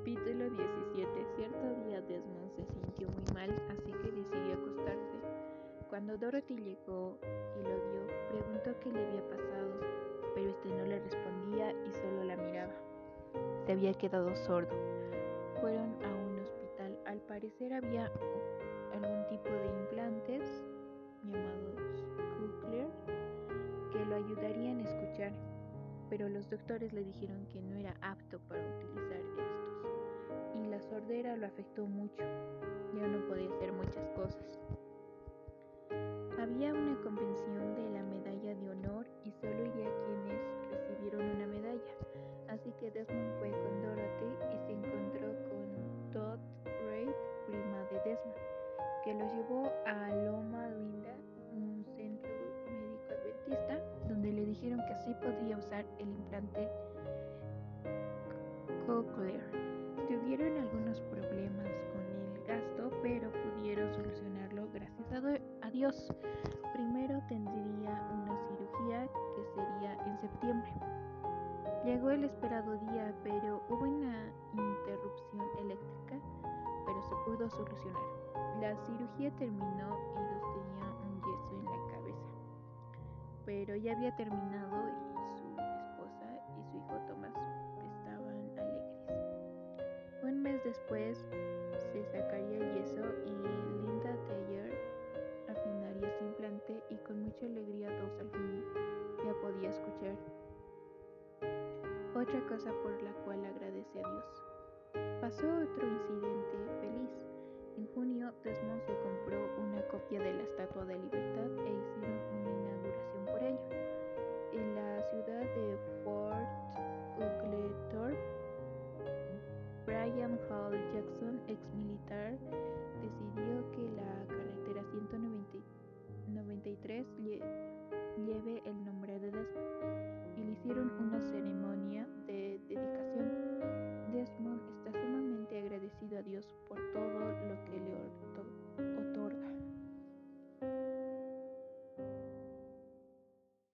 Capítulo 17 Cierto día Desmond se sintió muy mal, así que decidió acostarse. Cuando Dorothy llegó y lo vio, preguntó qué le había pasado, pero este no le respondía y solo la miraba. Se había quedado sordo. Fueron a un hospital. Al parecer había algún tipo de implantes llamados Cochlear que lo ayudarían a escuchar, pero los doctores le dijeron que no era apto para utilizar sordera lo afectó mucho. Ya no podía hacer muchas cosas. Había una convención de la medalla de honor y solo iría quienes recibieron una medalla. Así que Desmond fue con Dorothy y se encontró con Todd Reid, prima de Desmond, que lo llevó a Loma Linda, un centro médico adventista, donde le dijeron que así podría usar el implante Primero tendría una cirugía que sería en septiembre. Llegó el esperado día, pero hubo una interrupción eléctrica, pero se pudo solucionar. La cirugía terminó y dos tenía un yeso en la cabeza, pero ya había terminado y su esposa y su hijo Tomás un mes después otra cosa por la cual agradece a Dios. Pasó otro incidente feliz. En junio, Desmond se compró una copia de la Estatua de Libertad e hicieron una inauguración por ello. En la ciudad de Fort Oglethorpe, Brian Hall Jackson, ex militar, decidió que la carretera 193 lle lleve el nombre de Desmond.